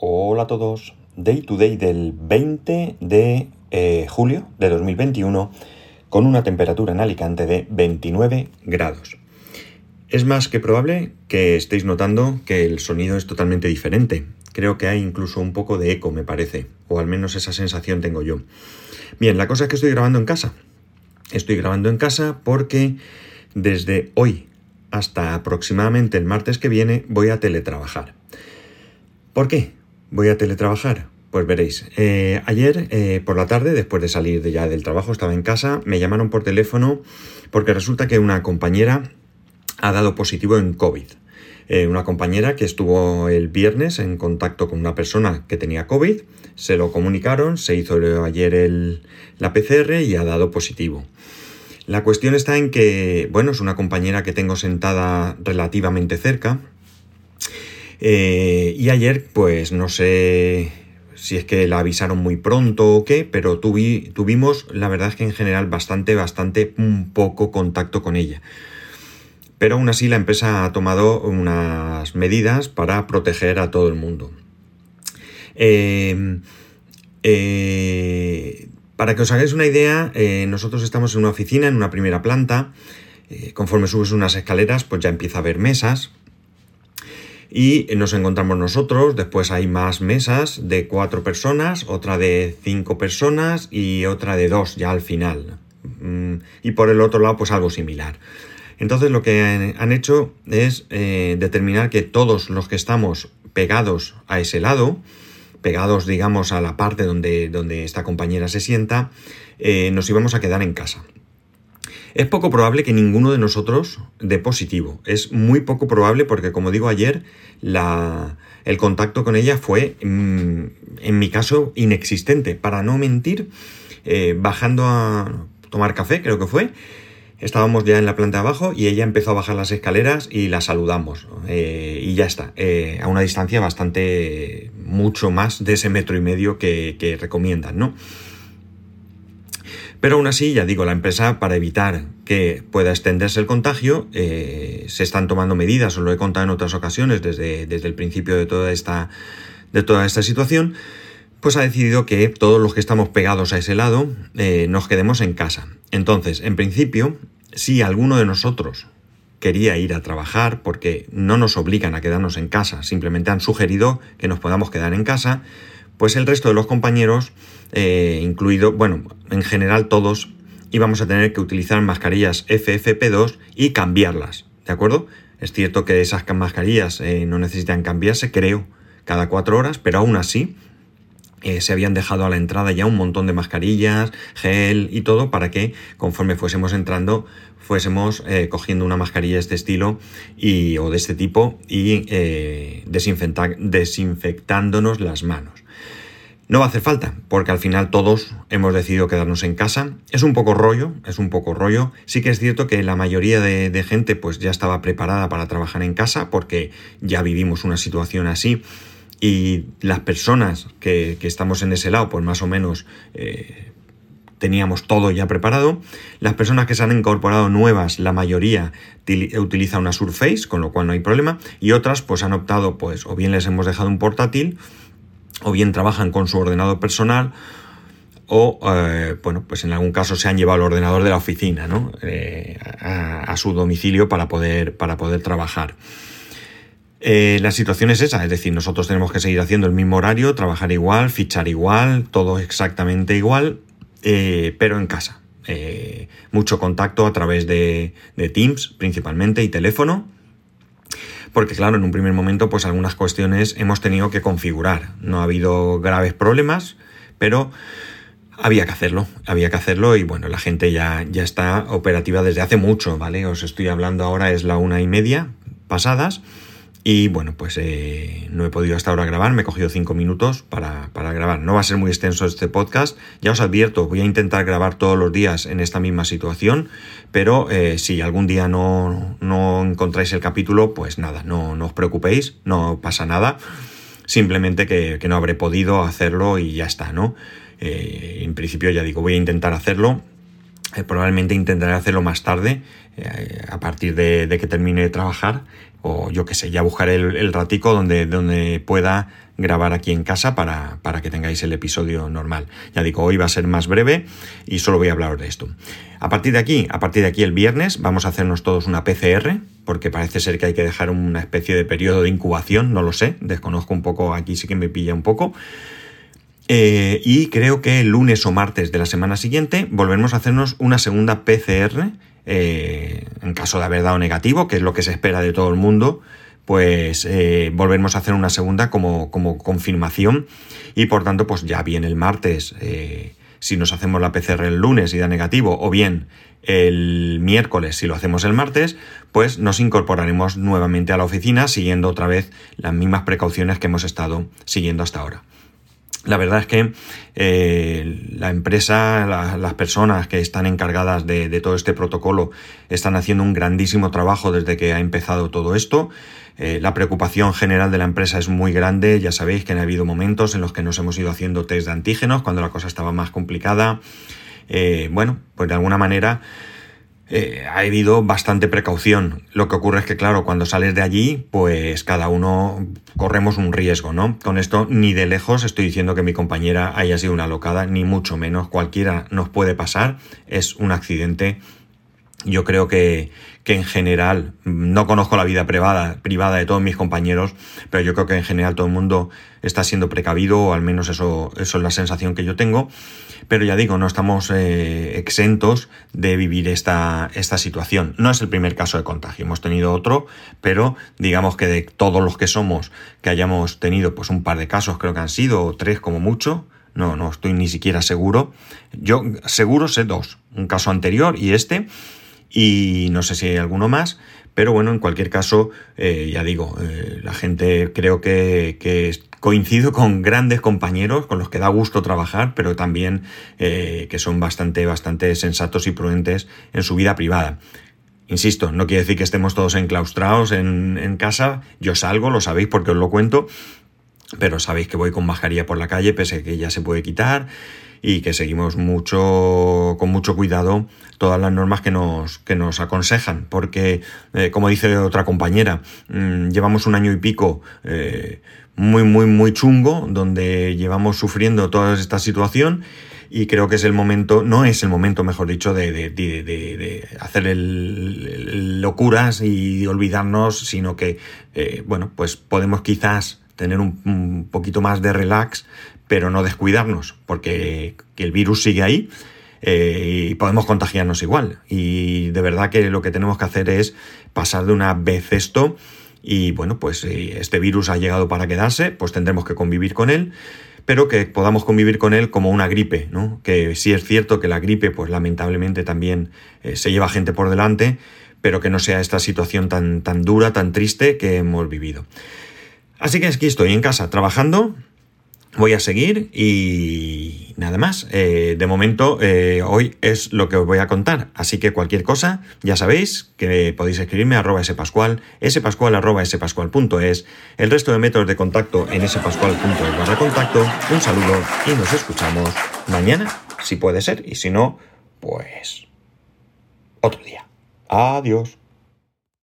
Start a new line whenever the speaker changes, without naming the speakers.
Hola a todos. Day to day del 20 de eh, julio de 2021 con una temperatura en Alicante de 29 grados. Es más que probable que estéis notando que el sonido es totalmente diferente. Creo que hay incluso un poco de eco, me parece, o al menos esa sensación tengo yo. Bien, la cosa es que estoy grabando en casa. Estoy grabando en casa porque desde hoy hasta aproximadamente el martes que viene voy a teletrabajar. ¿Por qué voy a teletrabajar? Pues veréis, eh, ayer eh, por la tarde, después de salir ya del trabajo, estaba en casa, me llamaron por teléfono porque resulta que una compañera ha dado positivo en COVID. Eh, una compañera que estuvo el viernes en contacto con una persona que tenía COVID, se lo comunicaron, se hizo ayer el, la PCR y ha dado positivo. La cuestión está en que, bueno, es una compañera que tengo sentada relativamente cerca. Y ayer, pues no sé si es que la avisaron muy pronto o qué, pero tuvimos, la verdad es que en general, bastante, bastante un poco contacto con ella. Pero aún así la empresa ha tomado unas medidas para proteger a todo el mundo. Em, eh, para que os hagáis una idea, eh, nosotros estamos en una oficina, en una primera planta. Eh, conforme subes unas escaleras, pues ya empieza a haber mesas y nos encontramos nosotros, después hay más mesas de cuatro personas, otra de cinco personas y otra de dos ya al final. Mm, y por el otro lado pues algo similar. Entonces lo que han hecho es eh, determinar que todos los que estamos pegados a ese lado, pegados digamos a la parte donde, donde esta compañera se sienta, eh, nos íbamos a quedar en casa. Es poco probable que ninguno de nosotros dé positivo. Es muy poco probable porque, como digo ayer, el contacto con ella fue, mm, en mi caso, inexistente. Para no mentir, eh, bajando a tomar café, creo que fue, estábamos ya en la planta abajo y ella empezó a bajar las escaleras y la saludamos. Eh, y ya está, eh, a una distancia bastante, mucho más de ese metro y medio que, que recomiendan, ¿no? Pero aún así, ya digo, la empresa, para evitar que pueda extenderse el contagio, eh, se están tomando medidas, os lo he contado en otras ocasiones desde, desde el principio de toda, esta, de toda esta situación, pues ha decidido que todos los que estamos pegados a ese lado eh, nos quedemos en casa. Entonces, en principio, si alguno de nosotros quería ir a trabajar porque no nos obligan a quedarnos en casa, simplemente han sugerido que nos podamos quedar en casa, pues el resto de los compañeros, eh, incluido, bueno, en general todos, íbamos a tener que utilizar mascarillas FFP2 y cambiarlas, ¿de acuerdo? Es cierto que esas mascarillas eh, no necesitan cambiarse, creo, cada cuatro horas, pero aún así eh, se habían dejado a la entrada ya un montón de mascarillas, gel y todo para que conforme fuésemos entrando fuésemos cogiendo una mascarilla de este estilo y, o de este tipo y desinfectándonos las manos. No va a hacer falta, porque al final todos hemos decidido quedarnos en casa. Es un poco rollo, es un poco rollo. Sí que es cierto que la mayoría de, gente pues ya estaba preparada para trabajar en casa porque ya vivimos una situación así y las personas que, estamos en ese lado pues más o menos eh, teníamos todo ya preparado. Las personas que se han incorporado nuevas, la mayoría utiliza una Surface, con lo cual no hay problema, y otras pues han optado pues o bien les hemos dejado un portátil o bien trabajan con su ordenador personal o, eh, bueno, pues en algún caso se han llevado el ordenador de la oficina, ¿no? Eh, a, su domicilio para poder, para poder trabajar. Eh, la situación es esa, es decir, nosotros tenemos que seguir haciendo el mismo horario, trabajar igual, fichar igual, todo exactamente igual, pero en casa. mucho contacto a través de, de Teams principalmente y teléfono porque claro, en un primer momento pues algunas cuestiones hemos tenido que configurar. No ha habido graves problemas, pero había que hacerlo, había que hacerlo y bueno, la gente ya, ya está operativa desde hace mucho, ¿vale? Os estoy hablando ahora, es la una y media pasadas y bueno, pues eh, no he podido hasta ahora grabar, me he cogido cinco minutos para, grabar. No va a ser muy extenso este podcast, ya os advierto, voy a intentar grabar todos los días en esta misma situación, pero eh, si algún día no, encontráis el capítulo, pues nada, no, os preocupéis, no pasa nada, simplemente que, no habré podido hacerlo y ya está, ¿no? Eh, en principio ya digo, voy a intentar hacerlo, probablemente intentaré hacerlo más tarde, a partir de, que termine de trabajar o yo qué sé, ya buscaré el, ratico donde, donde pueda grabar aquí en casa para, para, que tengáis el episodio normal. Ya digo, hoy va a ser más breve y solo voy a hablar de esto. A partir de aquí, a partir de aquí el viernes, vamos a hacernos todos una PCR, porque parece ser que hay que dejar una especie de periodo de incubación, no lo sé, desconozco un poco, aquí sí que me pilla un poco. Eh, y creo que el lunes o martes de la semana siguiente volveremos a hacernos una segunda PCR, eh, en caso de haber dado negativo, que es lo que se espera de todo el mundo, pues eh, volveremos a hacer una segunda como, como, confirmación y por tanto pues ya bien el martes si nos hacemos la PCR el lunes y da negativo o bien el miércoles si lo hacemos el martes pues nos incorporaremos nuevamente a la oficina siguiendo otra vez las mismas precauciones que hemos estado siguiendo hasta ahora. La verdad es que eh, la empresa, las personas que están encargadas de, todo este protocolo están haciendo un grandísimo trabajo desde que ha empezado todo esto. Eh, la preocupación general de la empresa es muy grande. Ya sabéis que han habido momentos en los que nos hemos ido haciendo test de antígenos cuando la cosa estaba más complicada. Eh, bueno, pues de alguna manera eh, ha habido bastante precaución. Lo que ocurre es que, claro, cuando sales de allí, pues cada uno corremos un riesgo, ¿no? Con esto ni de lejos estoy diciendo que mi compañera haya sido una locada, ni mucho menos. Cualquiera nos puede pasar. Es un accidente. Yo creo que, que en general, no conozco la vida privada, privada de todos mis compañeros, pero yo creo que en general todo el mundo está siendo precavido, o al menos eso, es la sensación que yo tengo. Pero ya digo, no estamos eh, exentos de vivir esta, esta situación. No es el primer caso de contagio, hemos tenido otro, pero digamos que de todos los que somos, que hayamos tenido pues un par de casos, creo que han sido tres como mucho, no, no estoy ni siquiera seguro. Yo seguro sé dos, un caso anterior y este, y no sé si hay alguno más, pero bueno, en cualquier caso, eh, ya digo, eh, la gente creo que, que, coincido con grandes compañeros con los que da gusto trabajar, pero también eh, que son bastante, bastante sensatos y prudentes en su vida privada. Insisto, no quiere decir que estemos todos enclaustrados en, casa, yo salgo, lo sabéis porque os lo cuento, pero sabéis que voy con mascarilla por la calle, pese a que ya se puede quitar y que seguimos mucho con mucho cuidado todas las normas que nos, que nos aconsejan, porque, eh, como dice otra compañera, mm, llevamos un año y pico eh, muy, muy, muy chungo, donde llevamos sufriendo toda esta situación y creo que es el momento, no es el momento, mejor dicho, de, de, de, de hacer el, locuras y olvidarnos, sino que, eh, bueno, pues podemos quizás tener un, un, poquito más de relax, pero no descuidarnos, porque el virus sigue ahí eh, y podemos contagiarnos igual. Y de verdad que lo que tenemos que hacer es pasar de una vez esto y bueno, pues si este virus ha llegado para quedarse, pues tendremos que convivir con él pero que podamos convivir con él como una gripe, ¿no? Que sí es cierto que la gripe, pues lamentablemente también eh, se lleva gente por delante, pero que no sea esta situación tan, tan dura, tan triste que hemos vivido. Así que aquí estoy en casa trabajando, voy a seguir y nada más. Eh, de momento, eh, hoy es lo que os voy a contar. Así que cualquier cosa, ya sabéis que podéis escribirme a arroba spascual, spascual arroba el resto de métodos de contacto en spascual.es barra contacto. Un saludo y nos escuchamos mañana, si puede ser, y si no, pues otro día. Adiós.